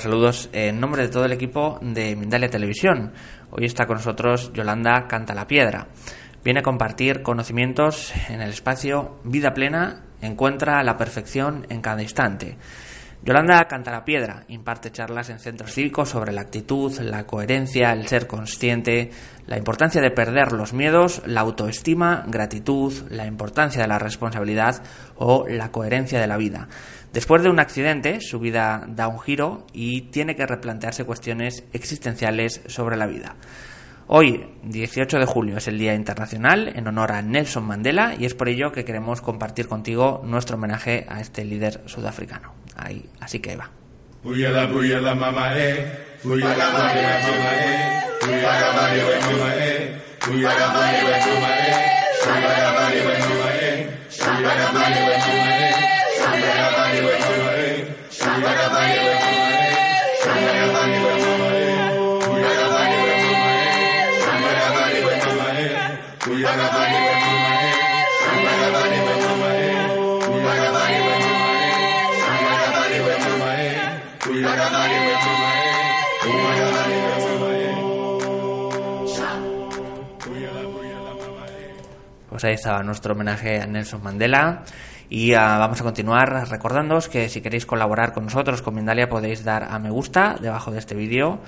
Saludos en nombre de todo el equipo de Mindalia Televisión. Hoy está con nosotros Yolanda Canta la Piedra. Viene a compartir conocimientos en el espacio Vida Plena, encuentra la perfección en cada instante. Yolanda Piedra imparte charlas en centros cívicos sobre la actitud, la coherencia, el ser consciente, la importancia de perder los miedos, la autoestima, gratitud, la importancia de la responsabilidad o la coherencia de la vida. Después de un accidente, su vida da un giro y tiene que replantearse cuestiones existenciales sobre la vida. Hoy, 18 de julio, es el Día Internacional en honor a Nelson Mandela y es por ello que queremos compartir contigo nuestro homenaje a este líder sudafricano. Ahí, así que va. Pues ahí estaba nuestro homenaje a Nelson Mandela. Y ah, vamos a continuar recordándoos que si queréis colaborar con nosotros, con Mindalia, podéis dar a me gusta debajo de este vídeo,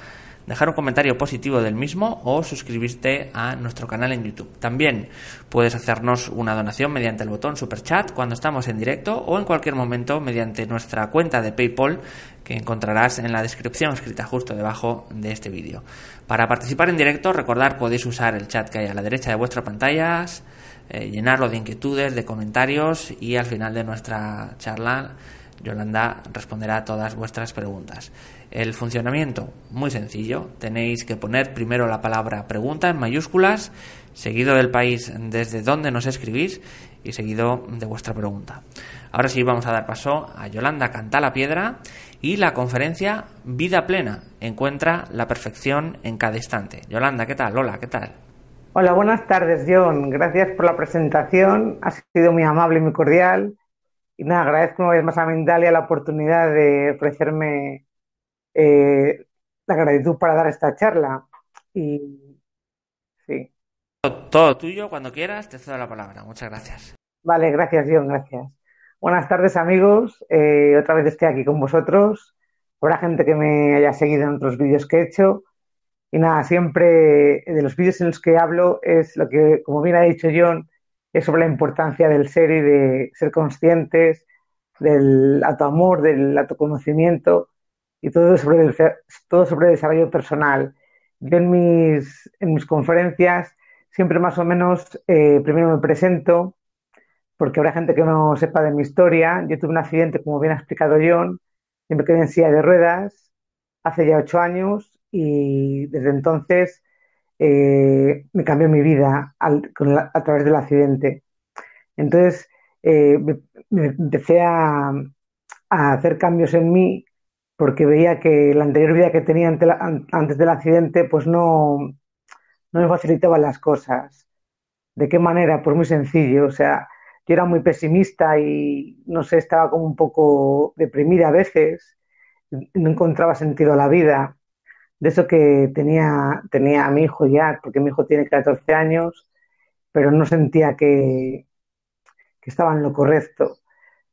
dejar un comentario positivo del mismo o suscribirte a nuestro canal en YouTube. También puedes hacernos una donación mediante el botón Super Chat cuando estamos en directo o en cualquier momento mediante nuestra cuenta de PayPal que encontrarás en la descripción escrita justo debajo de este vídeo. Para participar en directo, recordar podéis usar el chat que hay a la derecha de vuestras pantallas, eh, llenarlo de inquietudes, de comentarios y al final de nuestra charla Yolanda responderá a todas vuestras preguntas. El funcionamiento, muy sencillo. Tenéis que poner primero la palabra pregunta en mayúsculas, seguido del país desde donde nos escribís y seguido de vuestra pregunta. Ahora sí vamos a dar paso a Yolanda Canta la Piedra y la conferencia Vida Plena. Encuentra la perfección en cada instante. Yolanda, ¿qué tal? Hola, ¿qué tal? Hola, buenas tardes, John. Gracias por la presentación. Ha sido muy amable y muy cordial. Y nada, agradezco una vez más a Mindalia la oportunidad de ofrecerme eh, la gratitud para dar esta charla. Y sí. Todo, todo tuyo, cuando quieras, te cedo la palabra. Muchas gracias. Vale, gracias, John, gracias. Buenas tardes, amigos. Eh, otra vez estoy aquí con vosotros. Habrá gente que me haya seguido en otros vídeos que he hecho. Y nada, siempre de los vídeos en los que hablo es lo que, como bien ha dicho John, es sobre la importancia del ser y de ser conscientes, del autoamor, del autoconocimiento y todo sobre el, todo sobre el desarrollo personal. Yo en mis, en mis conferencias siempre más o menos eh, primero me presento, porque habrá gente que no sepa de mi historia. Yo tuve un accidente, como bien ha explicado John, y me quedé en silla de ruedas hace ya ocho años y desde entonces eh, me cambió mi vida a través del accidente. Entonces eh, me, empecé a, hacer cambios en mí porque veía que la anterior vida que tenía antes del accidente pues no, no me facilitaban las cosas. ¿De qué manera? Pues muy sencillo. O sea, yo era muy pesimista y no sé, estaba como un poco deprimida a veces, no encontraba sentido a la vida de eso que tenía, tenía a mi hijo ya, porque mi hijo tiene 14 años, pero no sentía que, que estaba en lo correcto.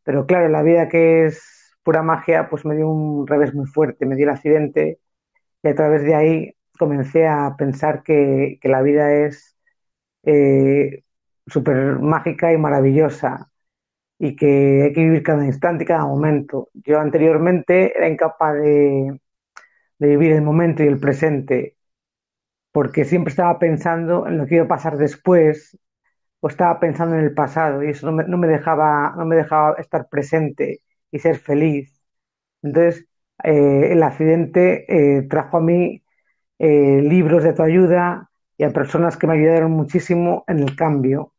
Pero claro, la vida que es pura magia, pues me dio un revés muy fuerte, me dio el accidente y a través de ahí comencé a pensar que, que la vida es eh, súper mágica y maravillosa y que hay que vivir cada instante y cada momento. Yo anteriormente era incapaz de, de vivir el momento y el presente porque siempre estaba pensando en lo que iba a pasar después o estaba pensando en el pasado y eso no me, no me dejaba, no me dejaba estar presente y ser feliz. Entonces, eh, el accidente eh, trajo a mí eh, libros de tu ayuda y a personas que me ayudaron muchísimo en el cambio.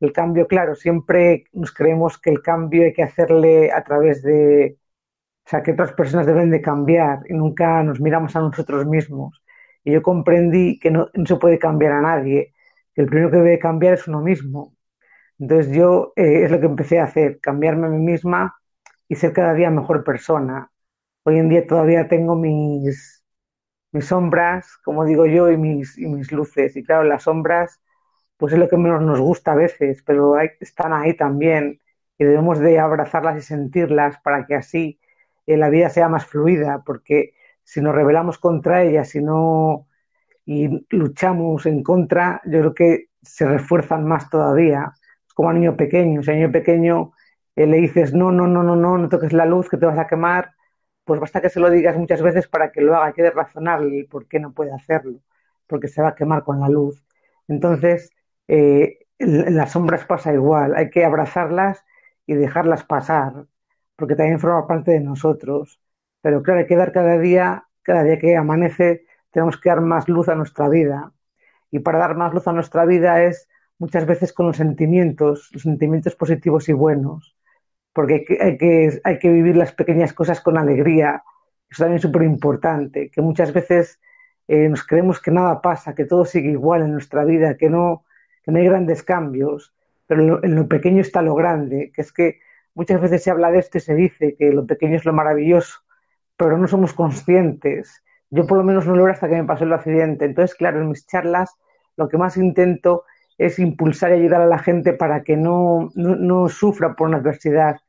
El cambio, claro, siempre nos creemos que el cambio hay que hacerle a través de, o sea, que otras personas deben de cambiar y nunca nos miramos a nosotros mismos. Y yo comprendí que no, se puede cambiar a nadie, que el primero que debe cambiar es uno mismo. Entonces yo eh, es lo que empecé a hacer, cambiarme a mí misma y ser cada día mejor persona. Hoy en día todavía tengo mis, mis sombras, como digo yo, y mis, y mis luces. Y claro, las sombras, pues es lo que menos nos gusta a veces, pero están ahí también y debemos de abrazarlas y sentirlas para que así eh, la vida sea más fluida, porque si nos rebelamos contra ellas, si no y luchamos en contra, yo creo que se refuerzan más todavía. Es como a niño pequeño, si a niño pequeño eh, le dices no, no, no, no, no, no toques la luz que te vas a quemar, pues basta que se lo digas muchas veces para que lo haga, hay que razonarle el por qué no puede hacerlo, porque se va a quemar con la luz. Entonces, eh, las sombras pasa igual, hay que abrazarlas y dejarlas pasar, porque también forma parte de nosotros. Pero claro, hay que dar cada día, cada día que amanece, tenemos que dar más luz a nuestra vida. Y para dar más luz a nuestra vida es muchas veces con los sentimientos, los sentimientos positivos y buenos, porque hay que, hay que, vivir las pequeñas cosas con alegría. Eso también es súper importante, que muchas veces eh, nos creemos que nada pasa, que todo sigue igual en nuestra vida, que no, que no hay grandes cambios, pero en lo, en lo pequeño está lo grande, que es que muchas veces se habla de esto y se dice que lo pequeño es lo maravilloso, pero no somos conscientes. Yo por lo menos no lo era hasta que me pasó el accidente. Entonces, claro, en mis charlas lo que más intento es impulsar y ayudar a la gente para que no, no, no sufra por una adversidad,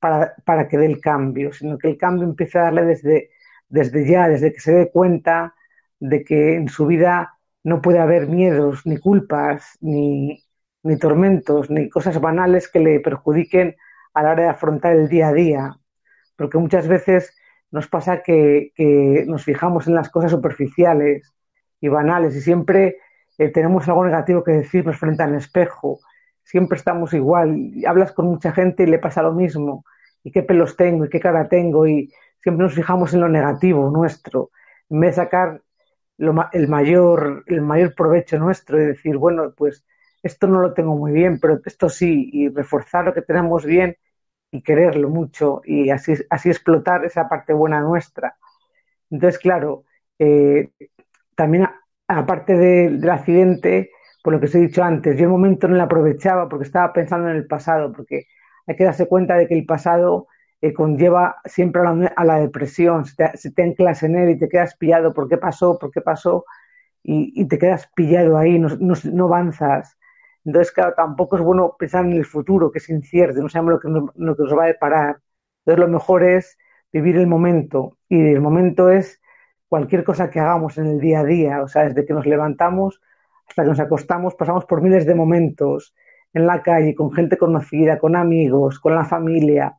para, para, que dé el cambio, sino que el cambio empiece a darle desde, desde ya, desde que se dé cuenta de que en su vida no puede haber miedos, ni culpas, ni, ni tormentos, ni cosas banales que le perjudiquen a la hora de afrontar el día a día. Porque muchas veces nos pasa que, nos fijamos en las cosas superficiales y banales y siempre eh, tenemos algo negativo que decirnos frente al espejo. Siempre estamos igual. Hablas con mucha gente y le pasa lo mismo. ¿Y qué pelos tengo? ¿Y qué cara tengo? Y siempre nos fijamos en lo negativo nuestro. En vez de sacar el, mayor, el mayor provecho nuestro y decir, bueno, pues esto no lo tengo muy bien, pero esto sí, y reforzar lo que tenemos bien y quererlo mucho y así, así explotar esa parte buena nuestra. Entonces, claro, eh, también aparte de, del accidente, por lo que os he dicho antes, yo el momento no lo aprovechaba porque estaba pensando en el pasado, porque hay que darse cuenta de que el pasado eh, conlleva siempre a la, a la depresión, si te, si anclas en él y te quedas pillado por qué pasó, por qué pasó, y, y te quedas pillado ahí, no, no, no, avanzas. Entonces, claro, tampoco es bueno pensar en el futuro, que es incierto, no sabemos lo que, nos, va a deparar. Entonces, lo mejor es vivir el momento, y el momento es cualquier cosa que hagamos en el día a día, o sea, desde que nos levantamos hasta que nos acostamos, pasamos por miles de momentos en la calle, con gente conocida, con amigos, con la familia.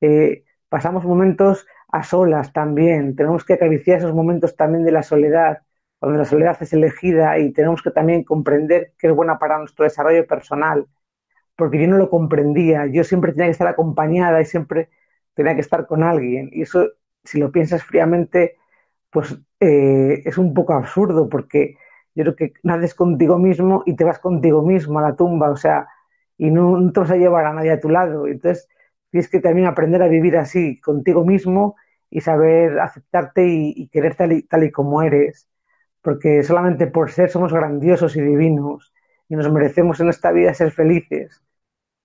Eh, pasamos momentos a solas también. Tenemos que acariciar esos momentos también de la soledad, cuando la soledad es elegida y tenemos que también comprender que es buena para nuestro desarrollo personal. Porque yo no lo comprendía, yo siempre tenía que estar acompañada y siempre tenía que estar con alguien. Y eso, si lo piensas fríamente, pues eh, es un poco absurdo porque yo creo que naces contigo mismo y te vas contigo mismo a la tumba, o sea, y no, no, te vas a llevar a nadie a tu lado. Entonces, tienes que también aprender a vivir así, contigo mismo y saber aceptarte y, y querer tal y, tal y como eres, porque solamente por ser somos grandiosos y divinos y nos merecemos en esta vida ser felices,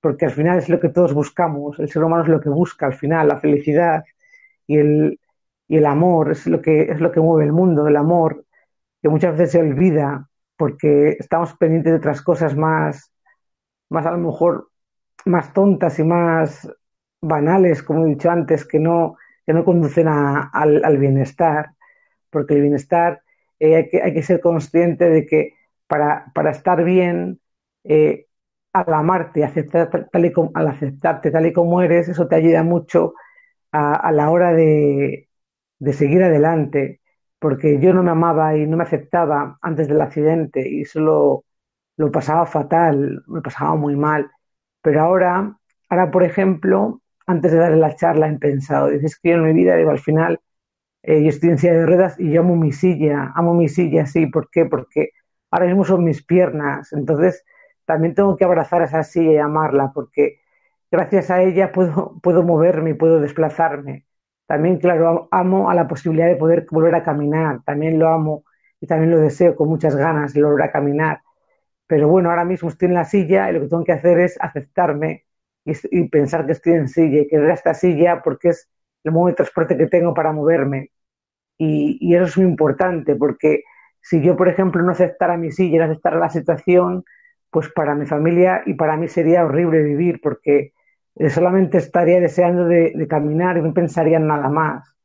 porque al final es lo que todos buscamos, el ser humano es lo que busca al final, la felicidad y el, y el amor es lo que es lo que mueve el mundo, el amor que muchas veces se olvida porque estamos pendientes de otras cosas más, más a lo mejor más tontas y más banales, como he dicho antes, que no, que no conducen a, al, al, bienestar, porque el bienestar eh, hay, que, ser consciente de que para, para estar bien eh, al amarte, aceptar tal y como, al aceptarte tal y como eres, eso te ayuda mucho a, a la hora de, de seguir adelante, porque yo no me amaba y no me aceptaba antes del accidente y solo lo pasaba fatal, me pasaba muy mal. Pero ahora, ahora por ejemplo, antes de darle la charla he pensado, dices que yo en mi vida, digo, al final, eh, yo estoy en silla de ruedas y yo amo mi silla, amo mi silla, sí, ¿por qué? Porque ahora mismo son mis piernas, entonces también tengo que abrazar esa silla y amarla, porque gracias a ella puedo, puedo moverme puedo desplazarme. También, claro, amo a la posibilidad de poder volver a caminar, también lo amo y también lo deseo con muchas ganas de volver a caminar. Pero bueno, ahora mismo estoy en la silla y lo que tengo que hacer es aceptarme y, y pensar que estoy en silla y querer esta silla porque es el modo de transporte que tengo para moverme. Y, eso es muy importante porque si yo, por ejemplo, no aceptara mi silla no aceptara la situación, pues para mi familia y para mí sería horrible vivir porque solamente estaría deseando de, de, caminar y no pensaría en nada más.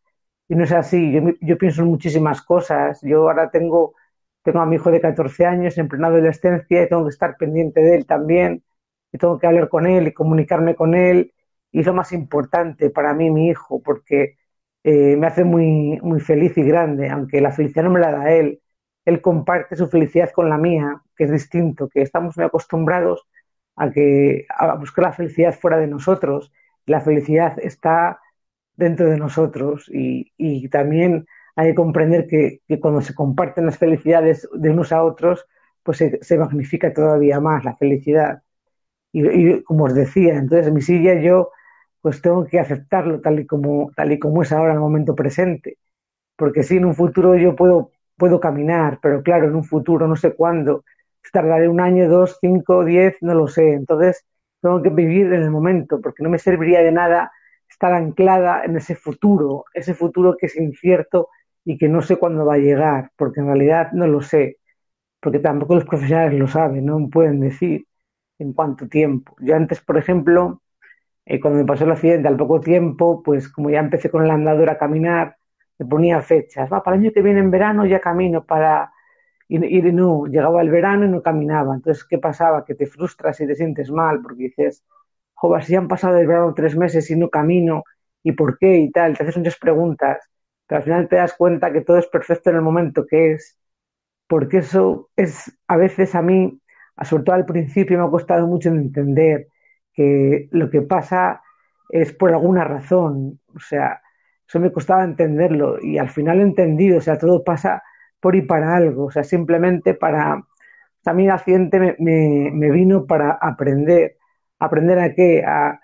Y no es así, yo, yo pienso en muchísimas cosas. Yo ahora tengo tengo a mi hijo de 14 años en plena adolescencia y tengo que estar pendiente de él también, y tengo que hablar con él y comunicarme con él. Y lo más importante para mí, mi hijo, porque eh, me hace muy, muy feliz y grande, aunque la felicidad no me la da él. Él comparte su felicidad con la mía, que es distinto, que estamos muy acostumbrados a, que, a buscar la felicidad fuera de nosotros. La felicidad está dentro de nosotros y, y también hay que comprender que, que, cuando se comparten las felicidades de unos a otros, pues se, se magnifica todavía más la felicidad. Y, y, como os decía, entonces mi silla yo pues tengo que aceptarlo tal y como, tal y como es ahora en el momento presente. Porque sí, en un futuro yo puedo, puedo caminar, pero claro, en un futuro no sé cuándo. Tardaré un año, dos, cinco, diez, no lo sé. Entonces tengo que vivir en el momento, porque no me serviría de nada estar anclada en ese futuro, ese futuro que es incierto y que no sé cuándo va a llegar, porque en realidad no lo sé, porque tampoco los profesionales lo saben, no pueden decir en cuánto tiempo. Yo antes, por ejemplo, eh, cuando me pasó el accidente al poco tiempo, pues como ya empecé con el andador a caminar, me ponía fechas, va, para el año que viene en verano ya camino para... Y, y no, llegaba el verano y no caminaba. Entonces, ¿qué pasaba? Que te frustras y te sientes mal porque dices, joder, si han pasado el verano tres meses y no camino, ¿y por qué? Y tal, te haces muchas preguntas pero al final te das cuenta que todo es perfecto en el momento que es, porque eso es a veces a mí, sobre todo al principio, me ha costado mucho entender que lo que pasa es por alguna razón, o sea, eso me costaba entenderlo y al final he entendido, o sea, todo pasa por y para algo, o sea, simplemente para, también el accidente me, me, vino para aprender, aprender a qué, a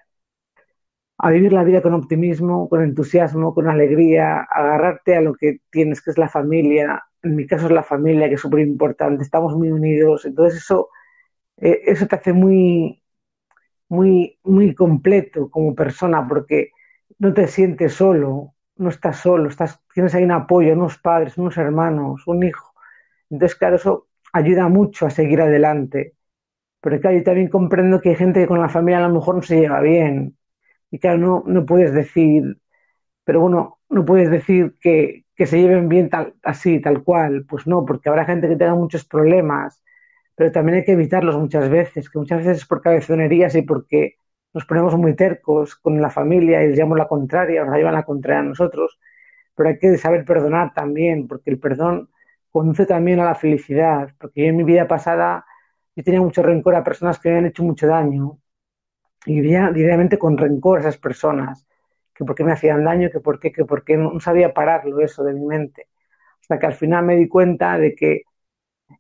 a vivir la vida con optimismo, con entusiasmo, con alegría, agarrarte a lo que tienes, que es la familia. En mi caso es la familia, que es súper importante, estamos muy unidos. Entonces eso, eh, eso te hace muy, muy, muy completo como persona, porque no te sientes solo, no estás solo, estás, tienes ahí un apoyo, unos padres, unos hermanos, un hijo. Entonces, claro, eso ayuda mucho a seguir adelante. Pero claro, yo también comprendo que hay gente que con la familia a lo mejor no se lleva bien, y claro, no, no puedes decir, pero bueno, no puedes decir que, que se lleven bien tal, así, tal cual. Pues no, porque habrá gente que tenga muchos problemas, pero también hay que evitarlos muchas veces, que muchas veces es por cabezonerías y porque nos ponemos muy tercos con la familia y les llamamos la contraria, o nos llevan la contraria a nosotros. Pero hay que saber perdonar también, porque el perdón conduce también a la felicidad. Porque yo en mi vida pasada yo tenía mucho rencor a personas que me habían hecho mucho daño y vivía diariamente con rencor a esas personas, que por qué me hacían daño, que por qué, que por qué no sabía pararlo eso de mi mente. Hasta que al final me di cuenta de que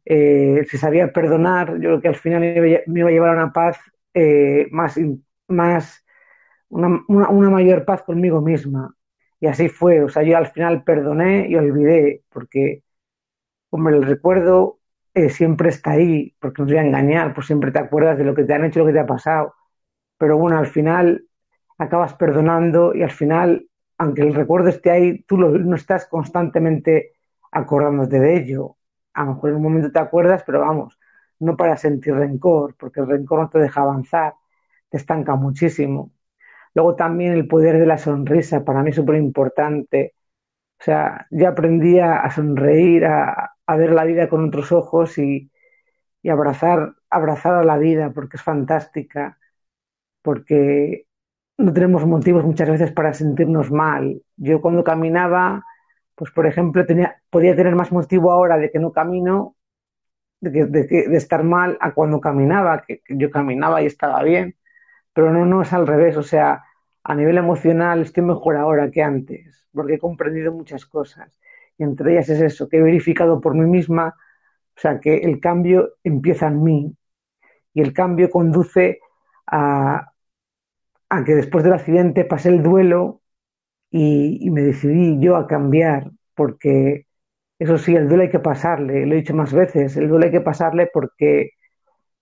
eh, si sabía perdonar, yo creo que al final me iba, a llevar a una paz eh, más, más una, una, mayor paz conmigo misma. Y así fue, o sea, yo al final perdoné y olvidé, porque, hombre, el recuerdo eh, siempre está ahí, porque no te voy a engañar, pues siempre te acuerdas de lo que te han hecho, lo que te ha pasado pero bueno, al final acabas perdonando y al final, aunque el recuerdo esté ahí, tú no estás constantemente acordándote de ello. A lo mejor en un momento te acuerdas, pero vamos, no para sentir rencor, porque el rencor no te deja avanzar, te estanca muchísimo. Luego también el poder de la sonrisa, para mí es súper importante. O sea, yo aprendí a, sonreír, a, ver la vida con otros ojos y, abrazar a la vida porque es fantástica, porque no tenemos motivos muchas veces para sentirnos mal. Yo cuando caminaba, pues por ejemplo, tenía, podía tener más motivo ahora de que no camino, de, que, de, de estar mal, a cuando caminaba, que, que, yo caminaba y estaba bien, pero no, no es al revés, o sea, a nivel emocional estoy mejor ahora que antes, porque he comprendido muchas cosas. Y entre ellas es eso, que he verificado por mí misma, o sea, que el cambio empieza en mí y el cambio conduce a, a que después del accidente pasé el duelo y, y, me decidí yo a cambiar, porque eso sí, el duelo hay que pasarle, lo he dicho más veces, el duelo hay que pasarle porque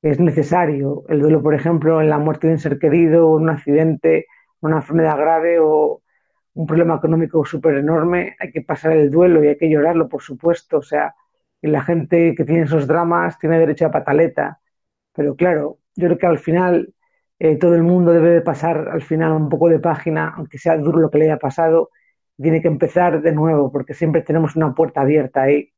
es necesario. El duelo, por ejemplo, en la muerte de un ser querido, en un accidente, una enfermedad grave o un problema económico súper enorme, hay que pasar el duelo y hay que llorarlo, por supuesto. O sea, y la gente que tiene esos dramas tiene derecho a pataleta. Pero claro, yo creo que al final eh, todo el mundo debe de pasar al final un poco de página, aunque sea duro lo que le haya pasado, tiene que empezar de nuevo, porque siempre tenemos una puerta abierta ahí.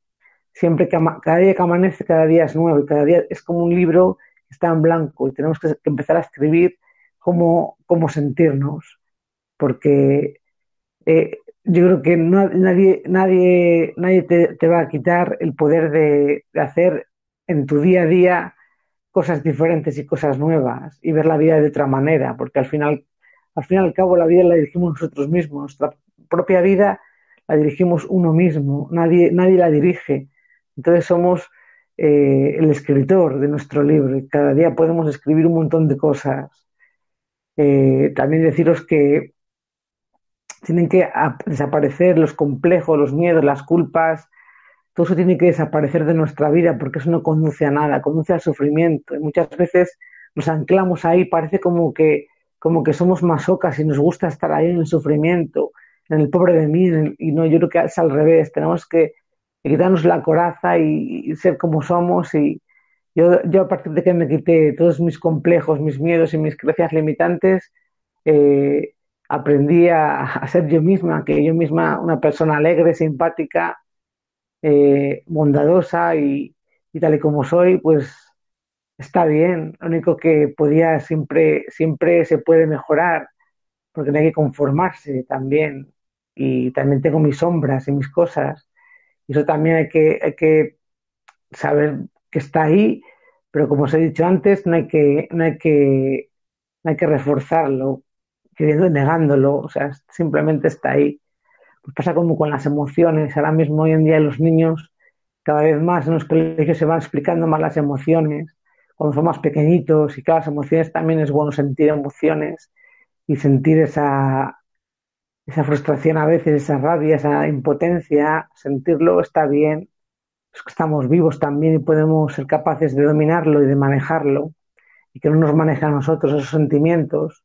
Siempre que cada día que amanece, cada día es nuevo y cada día es como un libro que está en blanco y tenemos que, empezar a escribir cómo, cómo sentirnos, porque eh, yo creo que nadie, nadie, nadie te, te, va a quitar el poder de, de hacer en tu día a día cosas diferentes y cosas nuevas y ver la vida de otra manera, porque al final, al fin y al cabo la vida la dirigimos nosotros mismos, nuestra propia vida la dirigimos uno mismo, nadie, nadie la dirige. Entonces somos eh, el escritor de nuestro libro y cada día podemos escribir un montón de cosas. Eh, también deciros que tienen que desaparecer los complejos, los miedos, las culpas, todo eso tiene que desaparecer de nuestra vida porque eso no conduce a nada, conduce al sufrimiento. Y muchas veces nos anclamos ahí, parece como que, como que somos masocas y nos gusta estar ahí en el sufrimiento, en el pobre de mí, y no, yo creo que es al revés, tenemos que quitarnos la coraza y, ser como somos y yo, yo, a partir de que me quité todos mis complejos, mis miedos y mis creencias limitantes, eh, aprendí a, a, ser yo misma, que yo misma, una persona alegre, simpática, eh, bondadosa y, y, tal y como soy, pues está bien. Lo único que podía siempre, siempre se puede mejorar, porque no hay que conformarse también. Y también tengo mis sombras y mis cosas. Y eso también hay que, hay que saber que está ahí, pero como os he dicho antes, no hay que, no hay que, no hay que reforzarlo, queriendo negándolo, o sea, simplemente está ahí. Pues pasa como con las emociones. Ahora mismo, hoy en día, los niños, cada vez más en los colegios se van explicando más las emociones, cuando son más pequeñitos, y claro, las emociones también es bueno sentir emociones y sentir esa, esa frustración a veces, esa rabia, esa impotencia, sentirlo está bien. Es que estamos vivos también y podemos ser capaces de dominarlo y de manejarlo y que no nos maneje a nosotros esos sentimientos.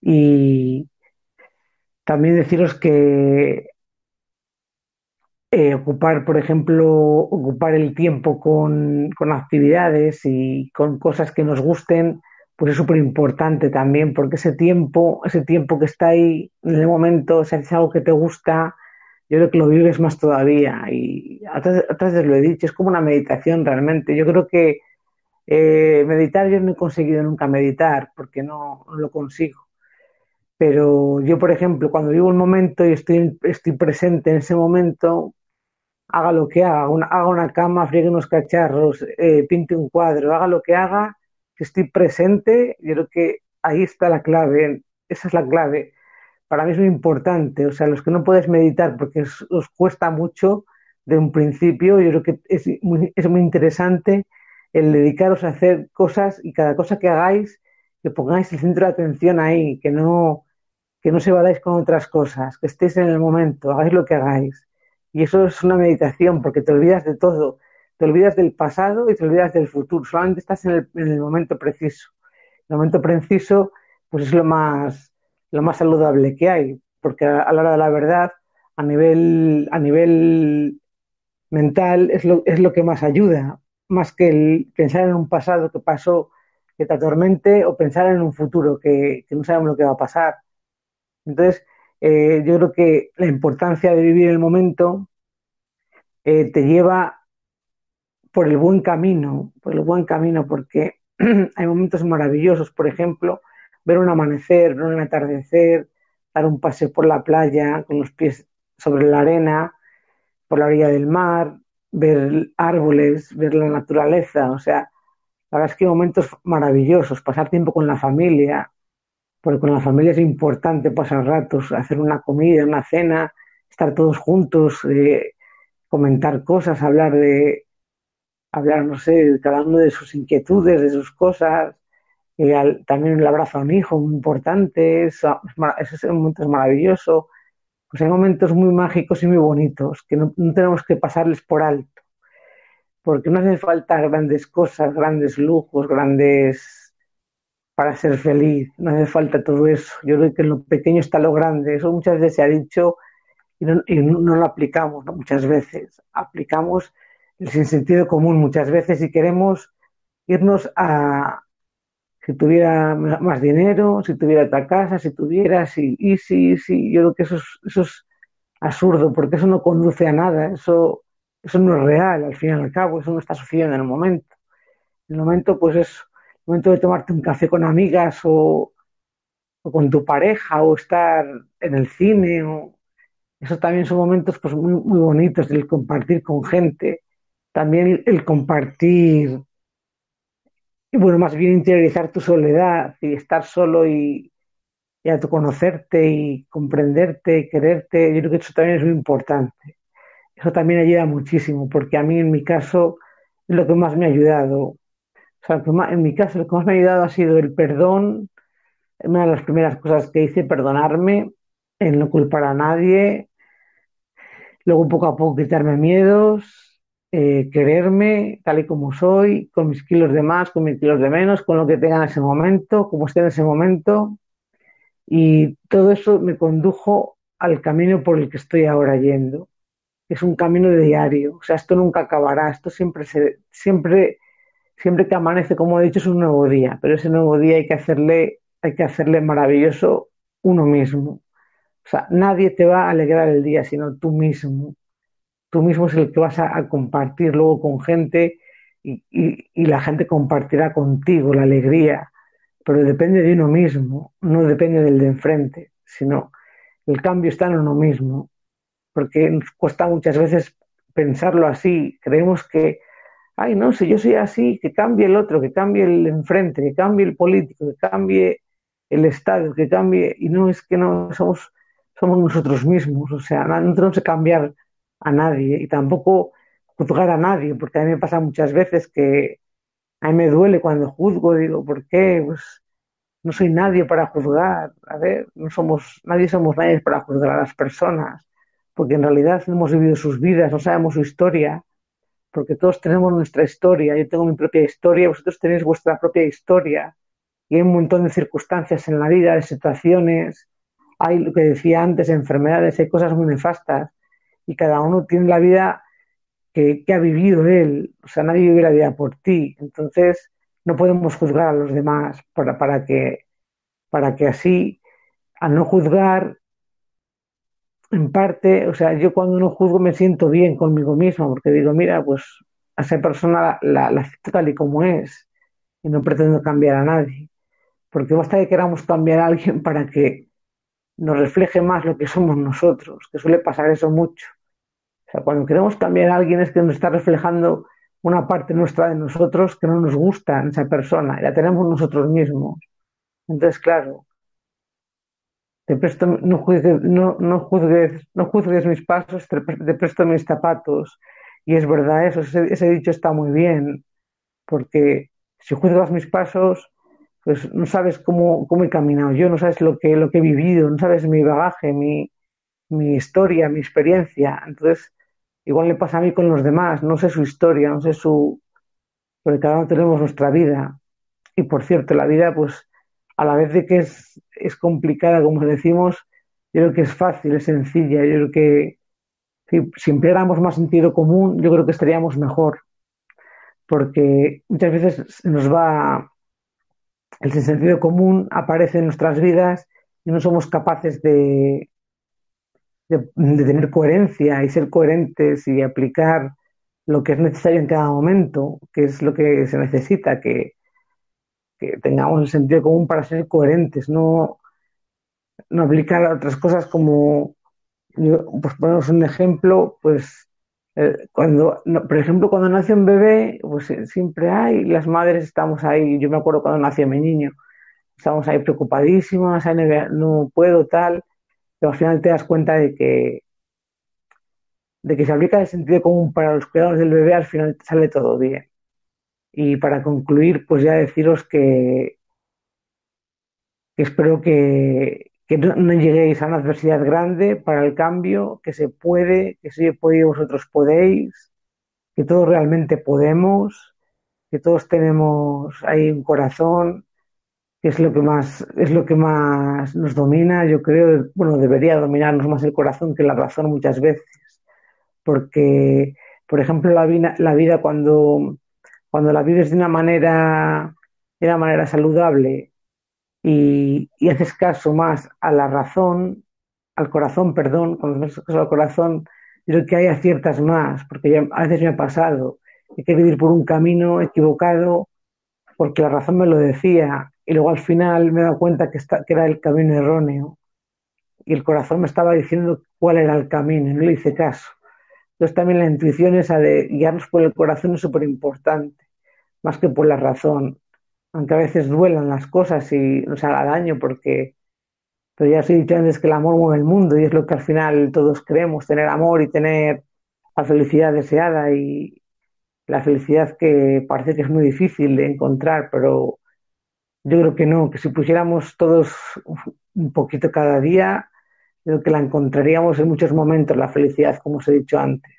Y, también deciros que eh, ocupar, por ejemplo, ocupar el tiempo con, con, actividades y con cosas que nos gusten, pues es súper importante también, porque ese tiempo, ese tiempo que está ahí en el momento, si haces algo que te gusta, yo creo que lo vives más todavía. Y atrás, atrás lo he dicho, es como una meditación realmente. Yo creo que eh, meditar, yo no he conseguido nunca meditar, porque no, no lo consigo pero yo, por ejemplo, cuando vivo un momento y estoy, estoy presente en ese momento, haga lo que haga, haga una cama, friegue unos cacharros, eh, pinte un cuadro, haga lo que haga, que estoy presente, yo creo que ahí está la clave, esa es la clave. Para mí es muy importante, o sea, los que no puedes meditar porque os cuesta mucho de un principio, yo creo que es muy, es muy interesante el dedicaros a hacer cosas y cada cosa que hagáis, que pongáis el centro de atención ahí, que no, que no se vadáis con otras cosas, que estéis en el momento, hagáis lo que hagáis. Y eso es una meditación, porque te olvidas de todo. Te olvidas del pasado y te olvidas del futuro. Solamente estás en el, en el momento preciso. El momento preciso, pues es lo más, lo más saludable que hay, porque a, la hora de la verdad, a nivel, a nivel mental, es lo, es lo que más ayuda, más que el pensar en un pasado que pasó que te atormente o pensar en un futuro que, que no sabemos lo que va a pasar entonces, eh, yo creo que la importancia de vivir el momento eh, te lleva por el buen camino, por el buen camino, porque hay momentos maravillosos, por ejemplo, ver un amanecer, ver un atardecer, dar un paseo por la playa con los pies sobre la arena, por la orilla del mar, ver árboles, ver la naturaleza, o sea, la verdad es que hay momentos maravillosos, pasar tiempo con la familia, porque con la familia es importante pasar ratos, hacer una comida, una cena, estar todos juntos, eh, comentar cosas, hablar de, hablar, no sé, cada uno de sus inquietudes, de sus cosas, eh, también el abrazo a un hijo, muy importante, eso, momento es maravilloso, pues hay momentos muy mágicos y muy bonitos que no, no tenemos que pasarles por alto, porque no hace falta grandes cosas, grandes lujos, grandes para ser feliz, no hace falta todo eso. Yo creo que en lo pequeño está lo grande, eso muchas veces se ha dicho y no, lo aplicamos, ¿no? muchas veces aplicamos el sinsentido común muchas veces y queremos irnos a si tuviera más dinero, si tuviera otra casa, si tuviera, si, y si, si, yo creo que eso es, eso es absurdo, porque eso no conduce a nada, eso, eso no es real, al fin y al cabo, eso no está sucediendo en el momento. En el momento, pues es el momento de tomarte un café con amigas o, o con tu pareja o estar en el cine, o, eso también son momentos pues muy, muy bonitos, el compartir con gente, también el compartir, y bueno, más bien interiorizar tu soledad y estar solo y, y autoconocerte y comprenderte y quererte, yo creo que eso también es muy importante. Eso también ayuda muchísimo, porque a mí en mi caso es lo que más me ha ayudado. En mi caso lo que más me ha ayudado ha sido el perdón, una de las primeras cosas que hice, perdonarme, en no culpar a nadie, luego poco a poco quitarme miedos, eh, quererme tal y como soy, con mis kilos de más, con mis kilos de menos, con lo que tenga en ese momento, como esté en ese momento. Y todo eso me condujo al camino por el que estoy ahora yendo. Es un camino de diario, o sea, esto nunca acabará, esto siempre, se, siempre, siempre que amanece, como he dicho, es un nuevo día, pero ese nuevo día hay que hacerle, hay que hacerle maravilloso uno mismo. O sea, nadie te va a alegrar el día, sino tú mismo tú mismo es el que vas a, compartir luego con gente y, y, y, la gente compartirá contigo la alegría, pero depende de uno mismo, no depende del de enfrente, sino el cambio está en uno mismo, porque nos cuesta muchas veces pensarlo así, creemos que, ay, no, si yo soy así, que cambie el otro, que cambie el enfrente, que cambie el político, que cambie el Estado, que cambie, y no es que no somos, somos nosotros mismos, o sea, no tenemos que cambiar a nadie y tampoco juzgar a nadie, porque a mí me pasa muchas veces que a mí me duele cuando juzgo, digo, ¿por qué? Pues no soy nadie para juzgar, a ver, no somos, nadie somos nadie para juzgar a las personas, porque en realidad no hemos vivido sus vidas, no sabemos su historia, porque todos tenemos nuestra historia, yo tengo mi propia historia, vosotros tenéis vuestra propia historia, y hay un montón de circunstancias en la vida, de situaciones, hay lo que decía antes, enfermedades, hay cosas muy nefastas, y cada uno tiene la vida que, ha vivido él, o sea, nadie vive la vida por ti, entonces no podemos juzgar a los demás para, para, que, para que así, al no juzgar, en parte, o sea, yo cuando no juzgo me siento bien conmigo mismo, porque digo, mira, pues a esa persona la, la acepto tal y como es, y no pretendo cambiar a nadie, porque basta que queramos cambiar a alguien para que nos refleje más lo que somos nosotros, que suele pasar eso mucho. O sea, cuando queremos cambiar a alguien es que nos está reflejando una parte nuestra de nosotros que no nos gusta en esa persona y la tenemos nosotros mismos. Entonces, claro, te no, juzgues, no, no, juzgues, no juzgues mis pasos, te, presto mis zapatos. Y es verdad eso, ese, ese dicho está muy bien, porque si juzgas mis pasos, pues no sabes cómo, cómo he caminado yo, no sabes lo que, lo que he vivido, no sabes mi bagaje, mi, mi historia, mi experiencia. Entonces, igual le pasa a mí con los demás, no sé su historia, no sé su... Porque cada uno tenemos nuestra vida. Y por cierto, la vida, pues, a la vez de que es, complicada, como decimos, yo creo que es fácil, es sencilla. Yo creo que si, si empleáramos más sentido común, yo creo que estaríamos mejor. Porque muchas veces nos va el sentido común aparece en nuestras vidas y no somos capaces de, de, tener coherencia y ser coherentes y aplicar lo que es necesario en cada momento, que es lo que se necesita, que, que tengamos el sentido común para ser coherentes, no, no aplicar otras cosas como, pues ponemos un ejemplo, pues eh, cuando, por ejemplo, cuando nace un bebé, pues eh, siempre hay, las madres estamos ahí, yo me acuerdo cuando nació mi niño, estamos ahí preocupadísimas, no puedo tal, pero al final te das cuenta de que de que se aplica el sentido común para los cuidados del bebé, al final sale todo bien. Y para concluir, pues ya deciros que, espero que, que no, lleguéis a una adversidad grande para el cambio, que se puede, que si podido vosotros podéis, que todos realmente podemos, que todos tenemos ahí un corazón, que es lo que más, es lo que más nos domina, yo creo, bueno, debería dominarnos más el corazón que la razón muchas veces, porque, por ejemplo, la vida, la vida cuando, cuando la vives de una manera, de una manera saludable y, y haces caso más a la razón, al corazón, perdón, cuando haces caso al corazón, creo que hay aciertas más, porque ya, a veces me ha pasado, he querido ir por un camino equivocado porque la razón me lo decía y luego al final me he dado cuenta que, está, que era el camino erróneo y el corazón me estaba diciendo cuál era el camino y no le hice caso. Entonces también la intuición esa de guiarnos por el corazón es súper importante, más que por la razón, aunque a veces duelan las cosas y nos haga daño porque, pero ya os he dicho antes que el amor mueve el mundo y es lo que al final todos queremos, tener amor y tener la felicidad deseada. Y la felicidad que parece que es muy difícil de encontrar, pero yo creo que no, que si pusiéramos todos un poquito cada día, creo que la encontraríamos en muchos momentos, la felicidad, como os he dicho antes.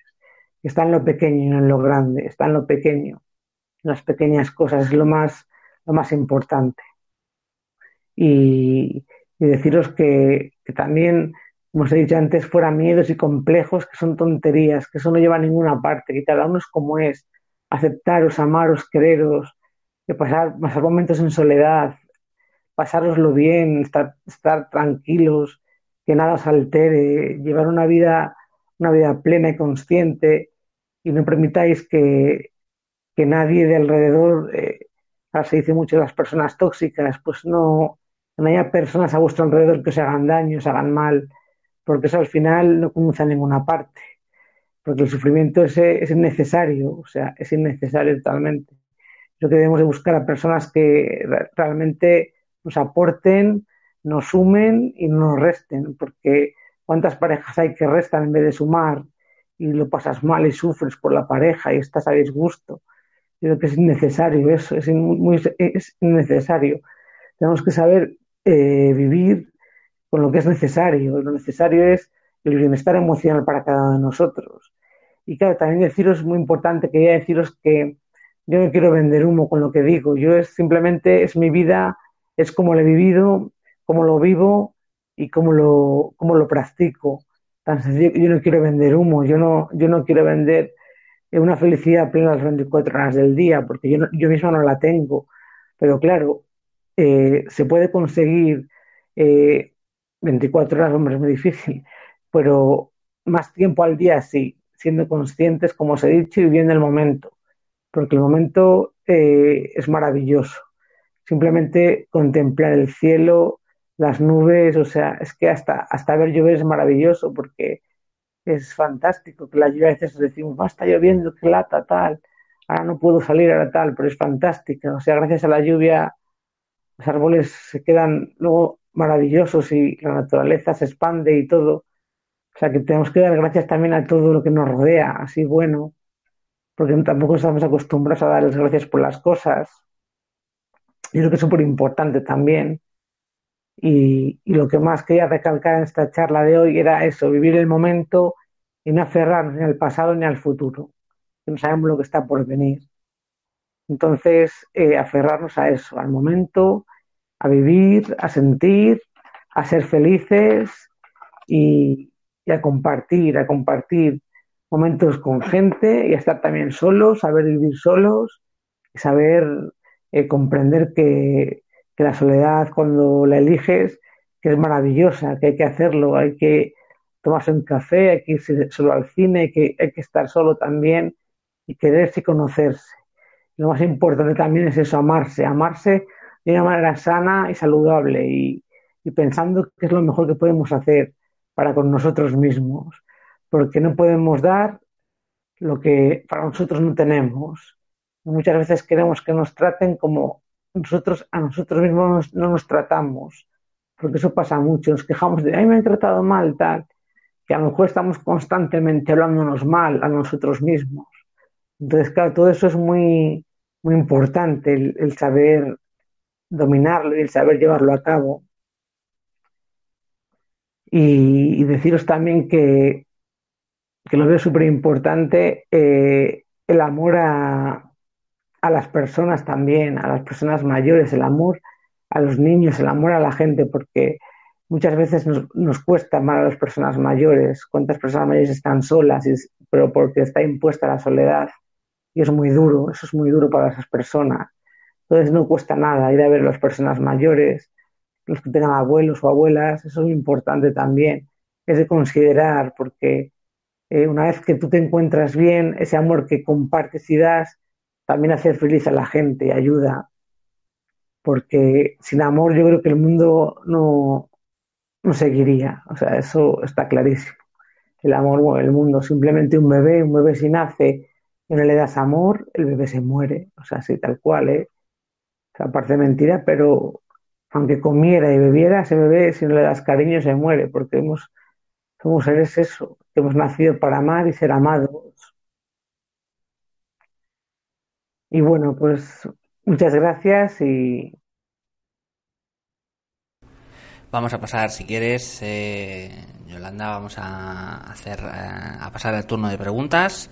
Está en lo pequeño y no en lo grande, está en lo pequeño, en las pequeñas cosas, es lo más, lo más importante. Y, deciros que, que, también, como os he dicho antes, fuera miedos y complejos, que son tonterías, que eso no lleva a ninguna parte, que cada uno es como es, aceptaros, amaros, quereros, de pasar, pasar momentos en soledad, pasároslo bien, estar, estar tranquilos, que nada os altere, llevar una vida, una vida plena y consciente y no permitáis que, que nadie de alrededor, eh, ahora se dice mucho las personas tóxicas, pues no, no haya personas a vuestro alrededor que os hagan daño, os hagan mal, porque eso al final no conduce a ninguna parte, porque el sufrimiento es, es innecesario, o sea, es innecesario totalmente. Creo que debemos de buscar a personas que realmente nos aporten, nos sumen y no resten, porque cuántas parejas hay que restan en vez de sumar y lo pasas mal y sufres por la pareja y estás a disgusto. Creo que es innecesario eso, es, muy, es innecesario. Tenemos que saber eh, vivir con lo que es necesario. Lo necesario es el bienestar emocional para cada uno de nosotros. Y claro, también deciros, muy importante, quería deciros que yo no quiero vender humo con lo que digo. Yo es simplemente, es mi vida, es como lo he vivido, cómo lo vivo y cómo lo, cómo lo practico. Tan sencillo, yo no quiero vender humo, yo no, yo no quiero vender una felicidad plena las 24 horas del día, porque yo, no, yo misma no la tengo. Pero claro, eh, se puede conseguir eh, 24 horas, hombre, es muy difícil, pero más tiempo al día sí, siendo conscientes, como os he dicho, y viviendo el momento porque el momento eh, es maravilloso. Simplemente contemplar el cielo, las nubes, o sea, es que hasta, hasta ver llover es maravilloso porque es fantástico, que la lluvia a veces decimos, va, está lloviendo, qué lata, tal, ahora no puedo salir, ahora tal, pero es fantástica. O sea, gracias a la lluvia los árboles se quedan luego maravillosos y la naturaleza se expande y todo. O sea, que tenemos que dar gracias también a todo lo que nos rodea, así bueno, porque tampoco estamos acostumbrados a dar las gracias por las cosas. Y creo que es súper importante también. Y, lo que más quería recalcar en esta charla de hoy era eso, vivir el momento y no aferrarnos ni al pasado ni al futuro, no sabemos lo que está por venir. Entonces, eh, aferrarnos a eso, al momento, a vivir, a sentir, a ser felices y, a compartir, a compartir momentos con gente y estar también solos, saber vivir solos, saber eh, comprender que, que, la soledad cuando la eliges, que es maravillosa, que hay que hacerlo, hay que tomarse un café, hay que irse solo al cine, hay que, hay que estar solo también y quererse y conocerse. Lo más importante también es eso, amarse, amarse de una manera sana y saludable y, y pensando qué es lo mejor que podemos hacer para con nosotros mismos, porque no podemos dar lo que para nosotros no tenemos. Muchas veces queremos que nos traten como nosotros a nosotros mismos no nos tratamos, porque eso pasa mucho, nos quejamos de, ay, me han tratado mal, tal, que a lo mejor estamos constantemente hablándonos mal a nosotros mismos. Entonces, claro, todo eso es muy, muy importante, el, saber dominarlo y el saber llevarlo a cabo. Y, y deciros también que, que lo veo súper importante, eh, el amor a, a las personas también, a las personas mayores, el amor a los niños, el amor a la gente, porque muchas veces nos, nos cuesta amar a las personas mayores. ¿Cuántas personas mayores están solas? Pero porque está impuesta la soledad. Y es muy duro, eso es muy duro para esas personas. Entonces no cuesta nada ir a ver a las personas mayores, los que tengan abuelos o abuelas, eso es importante también. Es de considerar, porque eh, una vez que tú te encuentras bien, ese amor que compartes y das, también hace feliz a la gente, ayuda. Porque sin amor yo creo que el mundo no, no seguiría. O sea, eso está clarísimo. El amor mueve el mundo. Simplemente un bebé, un bebé si nace y no le das amor, el bebé se muere. O sea, así tal cual, ¿eh? O sea, parece mentira, pero aunque comiera y bebiera, ese bebé, si no le das cariño, se muere, porque hemos, somos seres eso, que hemos nacido para amar y ser amados. Y bueno, pues muchas gracias y Vamos a pasar, si quieres, eh, Yolanda, vamos a hacer eh, a pasar al turno de preguntas.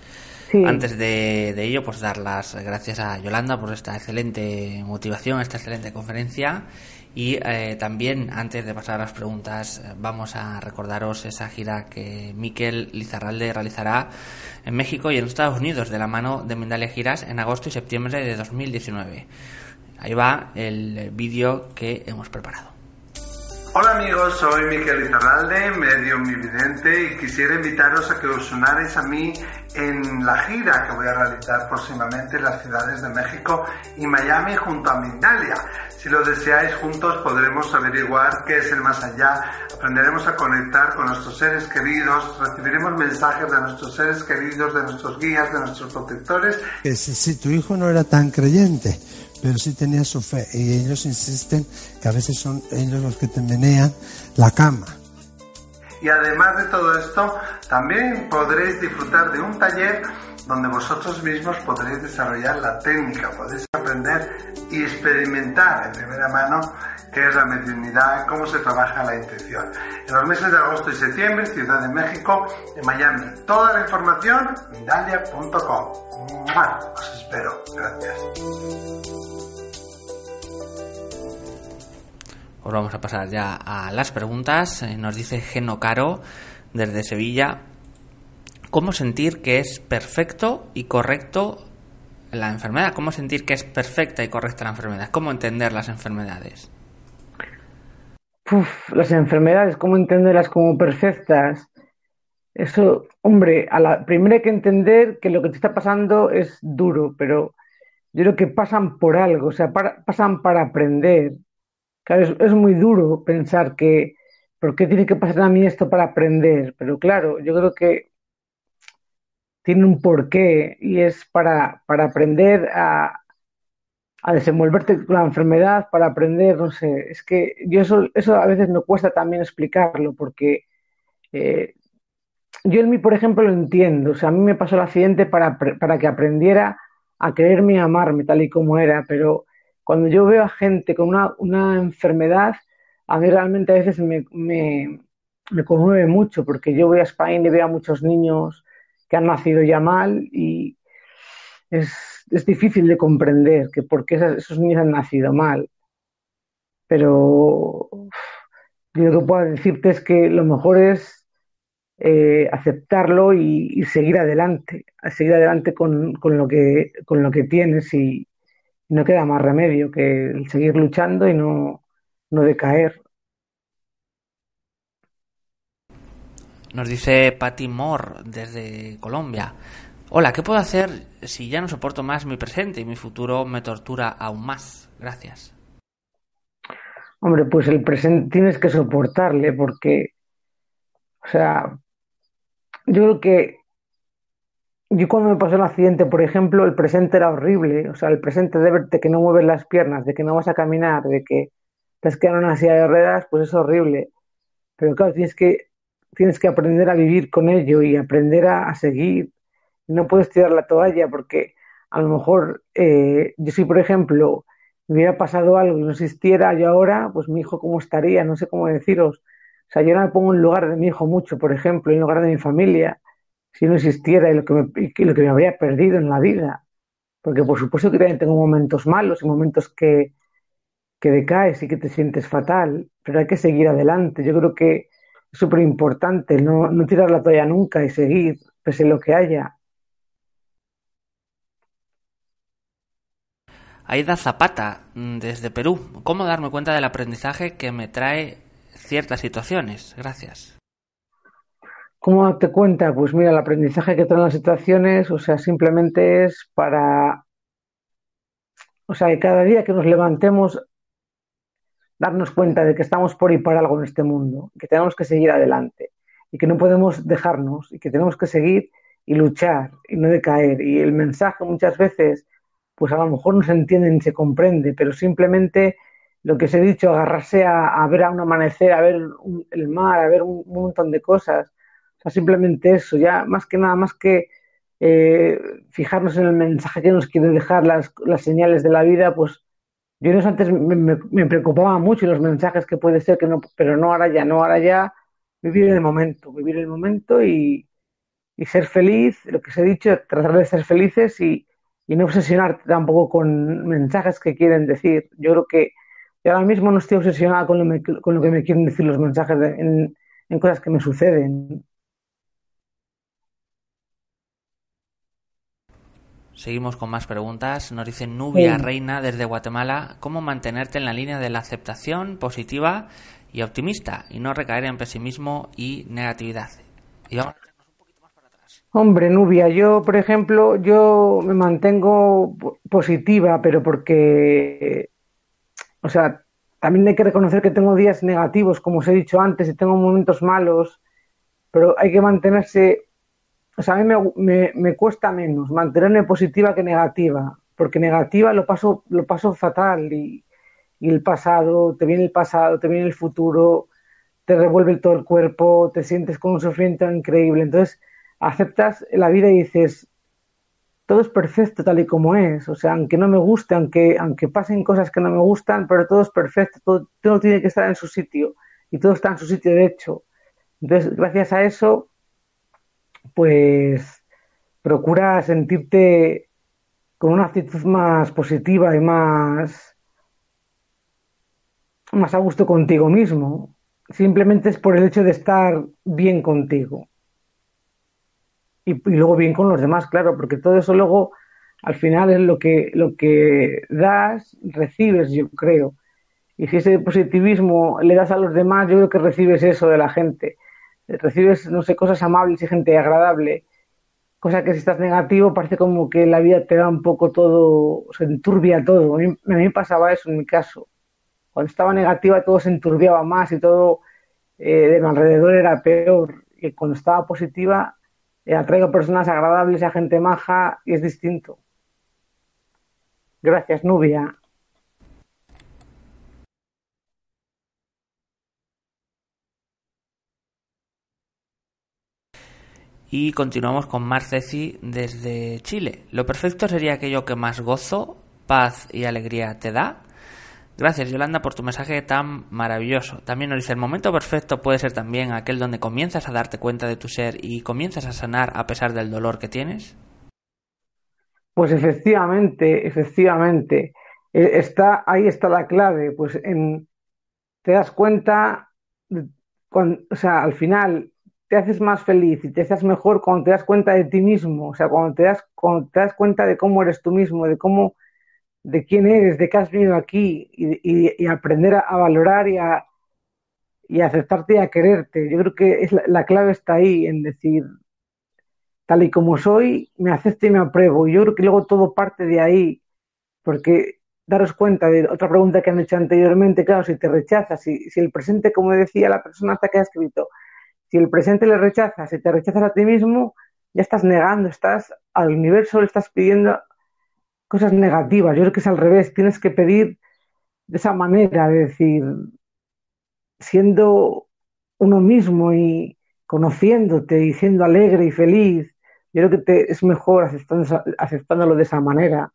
sí, Antes de, de ello, pues dar las gracias a Yolanda por esta excelente motivación, esta excelente conferencia. Y eh, también, antes de pasar a las preguntas, eh, vamos a recordaros esa gira que Miquel Lizarralde realizará en México y en Estados Unidos de la mano de Mindalia Giras en agosto y septiembre de 2019. Ahí va el vídeo que hemos preparado. Hola amigos, soy Miquel Izarralde, medio vidente y quisiera invitaros a que os unáis a mí en la gira que voy a realizar próximamente en las ciudades de México y Miami junto a Mindalia. Si lo deseáis juntos podremos averiguar qué es el más allá, aprenderemos a conectar con nuestros seres queridos, recibiremos mensajes de nuestros seres queridos, de nuestros guías, de nuestros protectores. Si, si tu hijo no era tan creyente, pero sí tenía su fe, y ellos insisten que a veces son ellos los que te menean la cama. Y además de todo esto, también podréis disfrutar de un taller donde vosotros mismos podréis desarrollar la técnica, podéis aprender y experimentar en primera mano qué es la mediunidad, cómo se trabaja la intención. En los meses de agosto y septiembre, Ciudad de México, en Miami. Toda la información, mindalia.com. Os espero. Gracias. Pues vamos a pasar ya a las preguntas. Eh, Nos dice Geno Caro desde Sevilla. ¿Cómo sentir que es perfecto y correcto la enfermedad? ¿Cómo sentir que es perfecta y correcta la enfermedad? ¿Cómo entender las enfermedades? Uf, las enfermedades, ¿cómo entenderlas como perfectas? Eso, hombre, a la primero hay que entender que lo que te está pasando es duro, pero yo creo que pasan por algo, o sea, pasan para aprender. Claro, es muy duro pensar que, ¿por qué tiene que pasar a mí esto para aprender? Pero claro, yo creo que tiene un porqué y es para, para aprender a, a desenvolverte con la enfermedad, para aprender, no sé, es que yo eso, eso a veces me cuesta también explicarlo porque eh, yo en mí, por ejemplo, lo entiendo, o sea, a mí me pasó el accidente para, para que aprendiera a quererme y amarme tal y como era, pero cuando yo veo a gente con una, una enfermedad, a mí realmente a veces me, me, me conmueve mucho porque yo voy a España y veo a muchos niños que han nacido ya mal y es, es difícil de comprender que por qué esas- esos niños han nacido mal. Pero lo que puedo decirte es que lo mejor es eh, aceptarlo y, y seguir adelante, seguir adelante con, con lo que, con lo que tienes y no queda más remedio que seguir luchando y no, no decaer. Nos dice Patty Moore desde Colombia. Hola, ¿qué puedo hacer si ya no soporto más mi presente y mi futuro me tortura aún más? Gracias. Hombre, pues el presente tienes que soportarle porque, o sea, yo creo que yo cuando me pasó el accidente, por ejemplo, el presente era horrible. O sea, el presente de verte que no mueves las piernas, de que no vas a caminar, de que te has quedado en una silla de ruedas, pues es horrible. Pero claro, tienes que, tienes que aprender a vivir con ello y aprender a, seguir. No puedes tirar la toalla porque a lo mejor eh, yo si, por ejemplo, me hubiera pasado algo y no existiera yo ahora, pues mi hijo cómo estaría, no sé cómo deciros. O sea, yo no me pongo en lugar de mi hijo mucho, por ejemplo, en lugar de mi familia, si no existiera y lo que me, y lo que me habría perdido en la vida. Porque por supuesto que también tengo momentos malos y momentos que, que decaes y que te sientes fatal, pero hay que seguir adelante. Yo creo que súper importante no, no tirar la toalla nunca y seguir, pese a lo que haya. Aida Zapata, mm, desde Perú. ¿Cómo darme cuenta del aprendizaje que me trae ciertas situaciones? Gracias. ¿Cómo darte cuenta? Pues mira, el aprendizaje que traen las situaciones, o sea, simplemente es para, o sea, que cada día que nos levantemos, darnos cuenta de que estamos por y para algo en este mundo, que tenemos que seguir adelante y que no podemos dejarnos y que tenemos que seguir y luchar y no decaer. Y el mensaje muchas veces, pues a lo mejor no se entiende ni se comprende, pero simplemente lo que os he dicho, agarrarse a, a ver a un amanecer, a ver un- el mar, a ver un, un montón de cosas. O sea, simplemente eso, ya más que nada, más que eh, fijarnos en el mensaje que nos quiere dejar las, las señales de la vida, pues yo antes me, preocupaba mucho los mensajes que puede ser que no, pero no ahora ya, no ahora ya, vivir el momento, vivir el momento y, y ser feliz, lo que os he dicho, tratar de ser felices y, y no obsesionarte tampoco con mensajes que quieren decir. Yo creo que ahora mismo no estoy obsesionada con lo, con lo que me quieren decir los mensajes de- en, en cosas que me suceden. Seguimos con más preguntas. Nos dice Nubia Sí. Reina desde Guatemala. ¿Cómo mantenerte en la línea de la aceptación positiva y optimista y no recaer en pesimismo y negatividad? Y vamos- Hombre, Nubia, yo, por ejemplo, yo me mantengo po- positiva, pero porque, o sea, también hay que reconocer que tengo días negativos, como os he dicho antes, y tengo momentos malos, pero hay que mantenerse, o sea, a mí me, me- me cuesta menos mantenerme positiva que negativa, porque negativa lo paso, lo paso fatal y, y el pasado, te viene el pasado, te viene el futuro, te revuelve todo el cuerpo, te sientes con un sufrimiento increíble. Entonces, aceptas la vida y dices, todo es perfecto tal y como es. O sea, aunque no me guste, aunque, aunque pasen cosas que no me gustan, pero todo es perfecto, todo, todo tiene que estar en su sitio y todo está en su sitio de hecho. Entonces, gracias a eso, pues procura sentirte con una actitud más positiva y más, más a gusto contigo mismo. Simplemente es por el hecho de estar bien contigo. Y, y luego bien con los demás, claro, porque todo eso luego al final es lo que, lo que das, recibes, yo creo. Y si ese positivismo le das a los demás, yo creo que recibes eso de la gente. Recibes, no sé, cosas amables y gente agradable. Cosa que si estás negativo parece como que la vida te da un poco todo, se enturbia todo. A mí, a mí pasaba eso en mi caso. Cuando estaba negativa todo se enturbiaba más y todo eh, de mi alrededor era peor. Y cuando estaba positiva eh, atraigo personas agradables, a gente maja y es distinto. Gracias, Nubia. Y continuamos con Mar Ceci desde Chile. Lo perfecto sería aquello que más gozo, paz y alegría te da. Gracias Yolanda por tu mensaje tan maravilloso. También nos dice, el momento perfecto puede ser también aquel donde comienzas a darte cuenta de tu ser y comienzas a sanar a pesar del dolor que tienes. Pues efectivamente, efectivamente, eh, está, ahí está la clave, pues en, te das cuenta, cuando, o sea, al final te haces más feliz y te haces mejor cuando te das cuenta de ti mismo, o sea, cuando te das, cuando te das cuenta de cómo eres tú mismo, de cómo, de quién eres, de qué has venido aquí y, y- aprender a, valorar y a, y a aceptarte y a quererte. Yo creo que es la, la clave está ahí en decir, tal y como soy, me acepto y me apruebo. Yo creo que luego todo parte de ahí, porque daros cuenta de otra pregunta que han hecho anteriormente, claro, si te rechazas, si, si el presente, como decía la persona hasta que ha escrito, si el presente le rechazas, si te rechazas a ti mismo, ya estás negando, estás al universo, le estás pidiendo cosas negativas. Yo creo que es al revés, tienes que pedir de esa manera, de decir, siendo uno mismo y conociéndote y siendo alegre y feliz, yo creo que te, es mejor aceptando, aceptándolo de esa manera.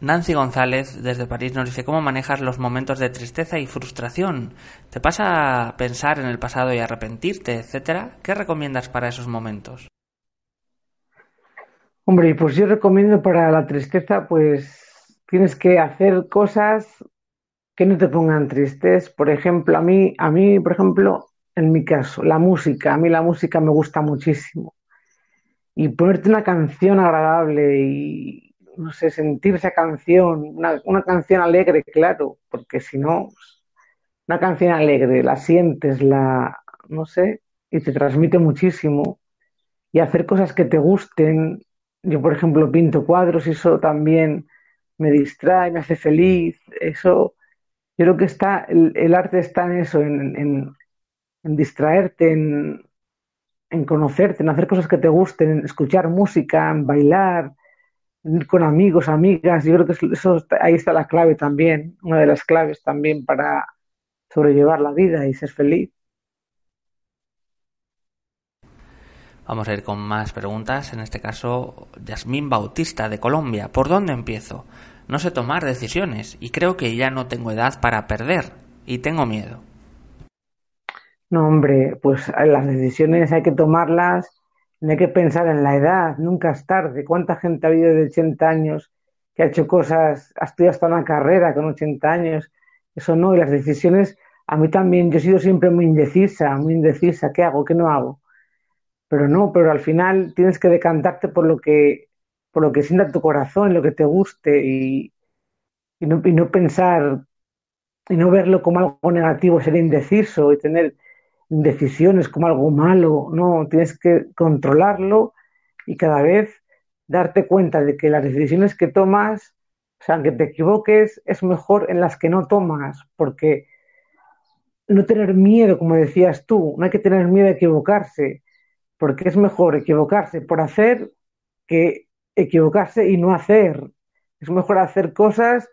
Nancy González desde París nos dice cómo manejas los momentos de tristeza y frustración. ¿Te pasa a pensar en el pasado y arrepentirte, etcétera? ¿Qué recomiendas para esos momentos? Hombre, pues yo recomiendo para la tristeza, pues tienes que hacer cosas que no te pongan tristes. Por ejemplo, a mí, a mí, por ejemplo, en mi caso, la música, a mí la música me gusta muchísimo. Y ponerte una canción agradable y no sé, sentir esa canción, una, una canción alegre, claro, porque si no, una canción alegre, la sientes, la, no sé, y te transmite muchísimo. Y hacer cosas que te gusten. Yo, por ejemplo, pinto cuadros y eso también me distrae, me hace feliz. Eso, yo creo que está, el, arte está en eso, en, en, en distraerte, en, en conocerte, en hacer cosas que te gusten, en escuchar música, en bailar, con amigos, amigas, yo creo que eso, ahí está la clave también, una de las claves también para sobrellevar la vida y ser feliz. Vamos a ir con más preguntas. En este caso, Yasmín Bautista de Colombia. ¿Por dónde empiezo? No sé tomar decisiones y creo que ya no tengo edad para perder y tengo miedo. No, hombre, pues las decisiones hay que tomarlas no hay que pensar en la edad, nunca es tarde. ¿Cuánta gente ha habido de 80 años que ha hecho cosas, ha estudiado hasta una carrera con 80 años? Eso no, y las decisiones, a mí también, yo he sido siempre muy indecisa, muy indecisa, ¿qué hago, qué no hago? Pero no, pero al final tienes que decantarte por lo que, por lo que sienta tu corazón, lo que te guste y, no, y no pensar y no verlo como algo negativo, ser indeciso y tener decisiones como algo malo, no, tienes que controlarlo y cada vez darte cuenta de que las decisiones que tomas, o sea, aunque te equivoques, es mejor en las que no tomas, porque no tener miedo, como decías tú, no hay que tener miedo a equivocarse, porque es mejor equivocarse por hacer que equivocarse y no hacer. Es mejor hacer cosas,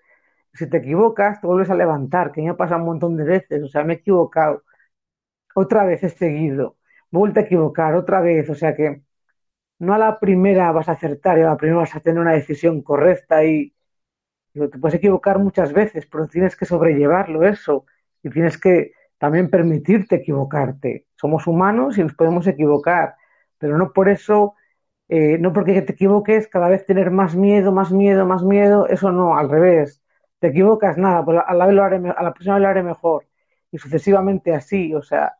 si te equivocas, te vuelves a levantar, que me ha pasado un montón de veces, o sea, me he equivocado otra vez he seguido, vuelto a equivocar, otra vez, o sea que no a la primera vas a acertar y a la primera vas a tener una decisión correcta y te puedes equivocar muchas veces, pero tienes que sobrellevarlo eso y tienes que también permitirte equivocarte. Somos humanos y nos podemos equivocar, pero no por eso, eh, no porque te equivoques, cada vez tener más miedo, más miedo, más miedo, eso no, al revés. Te equivocas, nada, pues a la, vez lo haré, a la próxima vez lo haré mejor y sucesivamente así, o sea,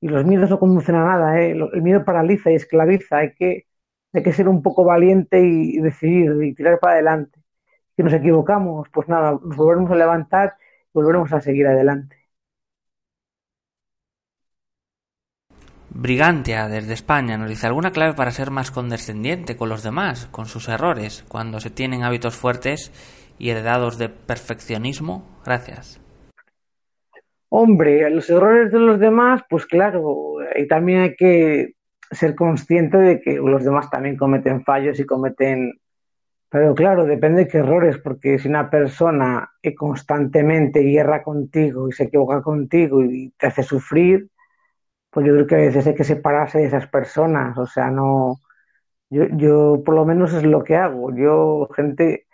y los miedos no conducen a nada, ¿eh? el miedo paraliza y esclaviza, hay que, hay que ser un poco valiente y, decidir y tirar para adelante. Si nos equivocamos, pues nada, nos volveremos a levantar y volveremos a seguir adelante. Brigantia desde España nos dice alguna clave para ser más condescendiente con los demás, con sus errores, cuando se tienen hábitos fuertes y heredados de perfeccionismo. Gracias. Hombre, los errores de los demás, pues claro, y también hay que ser consciente de que los demás también cometen fallos y cometen... Pero claro, depende de qué errores, porque si una persona constantemente guerra contigo y se equivoca contigo y te hace sufrir, pues yo creo que a veces hay que separarse de esas personas. O sea, no... Yo, yo por lo menos es lo que hago. Yo, gente,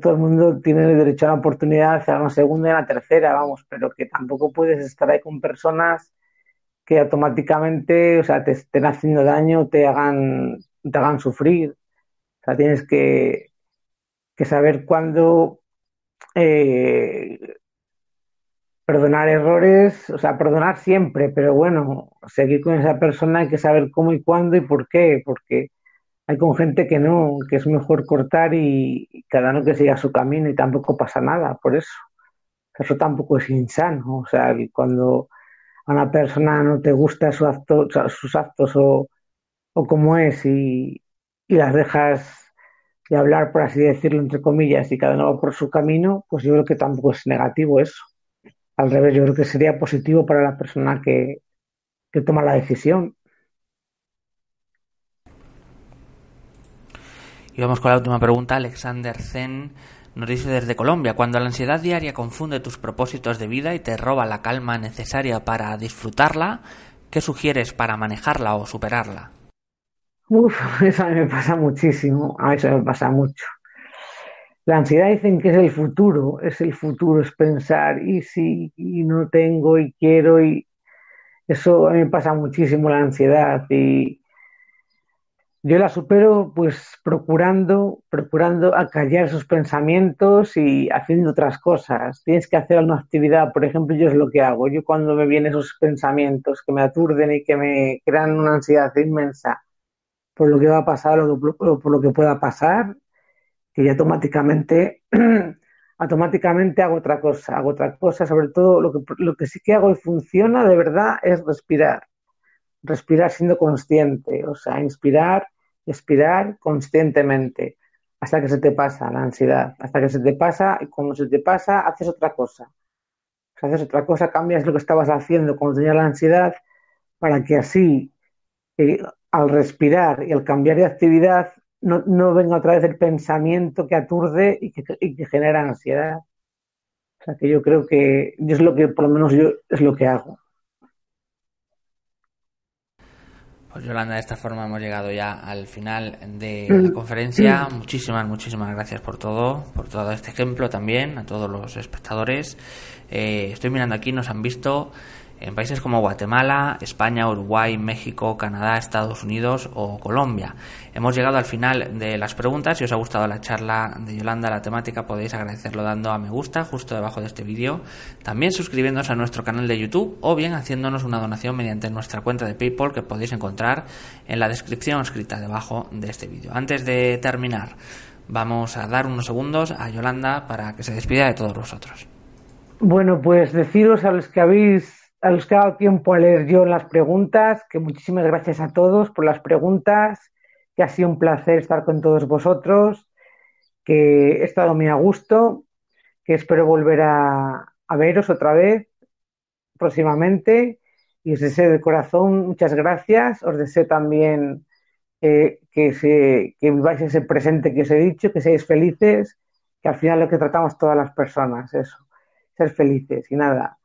todo el mundo tiene derecho a una oportunidad, a una segunda y una tercera, vamos, pero que tampoco puedes estar ahí con personas que automáticamente, o sea, te estén haciendo daño, te hagan, te hagan sufrir. O sea, tienes que, que saber cuándo eh, perdonar errores, o sea, perdonar siempre, pero bueno, seguir con esa persona hay que saber cómo y cuándo y por qué, porque con gente que no, que es mejor cortar y, cada uno que siga su camino y tampoco pasa nada por eso. Eso tampoco es insano. O sea, cuando a una persona no te gusta su acto, sus actos o, o cómo es y, y las dejas de hablar, por así decirlo, entre comillas, y cada uno va por su camino, pues yo creo que tampoco es negativo eso. Al revés, yo creo que sería positivo para la persona que, que toma la decisión. Y vamos con la última pregunta. Alexander Zen nos dice desde Colombia, cuando la ansiedad diaria confunde tus propósitos de vida y te roba la calma necesaria para disfrutarla, ¿qué sugieres para manejarla o superarla? Uf, eso a mí me pasa muchísimo, a eso me pasa mucho. La ansiedad dicen que es el futuro, es el futuro, es pensar, y si y no tengo, y quiero, y eso a mí me pasa muchísimo la ansiedad, y yo la supero pues procurando, procurando acallar esos pensamientos y haciendo otras cosas. Tienes que hacer alguna actividad, por ejemplo, yo es lo que hago. Yo cuando me vienen esos pensamientos que me aturden y que me crean una ansiedad inmensa, por lo que va a pasar o por lo que pueda pasar, que ya automáticamente, automáticamente hago otra cosa, hago otra cosa, sobre todo lo que, lo que sí que hago y funciona de verdad es respirar, respirar siendo consciente, o sea, inspirar, expirar conscientemente, hasta que se te pasa la ansiedad, hasta que se te pasa y cuando se te pasa haces otra cosa. haces otra cosa, cambias lo que estabas haciendo cuando tenías la ansiedad para que así eh, al respirar y al cambiar de actividad no, no venga otra vez el pensamiento que aturde y que, y que, genera ansiedad. O sea que yo creo que es lo que, por lo menos yo, es lo que hago. Pues Yolanda, de esta forma hemos llegado ya al final de la conferencia. Muchísimas, muchísimas gracias por todo, por todo este ejemplo también, a todos los espectadores. Eh, estoy mirando aquí, nos han visto en países como Guatemala, España, Uruguay, México, Canadá, Estados Unidos o Colombia. Hemos llegado al final de las preguntas. Si os ha gustado la charla de Yolanda, la temática, podéis agradecerlo dando a me gusta justo debajo de este vídeo. También suscribiéndonos a nuestro canal de YouTube o bien haciéndonos una donación mediante nuestra cuenta de PayPal que podéis encontrar en la descripción escrita debajo de este vídeo. Antes de terminar, vamos a dar unos segundos a Yolanda para que se despida de todos vosotros. Bueno, pues deciros a los que habéis a los que ha dado tiempo a leer yo las preguntas, que muchísimas gracias a todos por las preguntas, que ha sido un placer estar con todos vosotros, que he estado muy a gusto, que espero volver a, veros otra vez próximamente y os deseo de corazón muchas gracias, os deseo también eh, que, se, que viváis ese presente que os he dicho, que seáis felices, que al final lo que tratamos todas las personas, eso, ser felices y nada,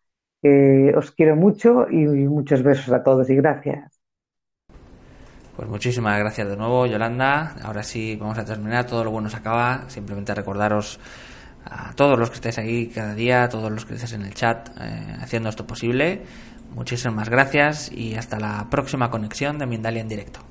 os quiero mucho y muchos besos a todos y gracias. Pues muchísimas gracias de nuevo, Yolanda. Ahora sí vamos a terminar. Todo lo bueno se acaba. Simplemente recordaros a todos los que estéis ahí cada día, a todos los que estéis en el chat eh, haciendo esto posible. Muchísimas gracias y hasta la próxima conexión de Mindalia en directo.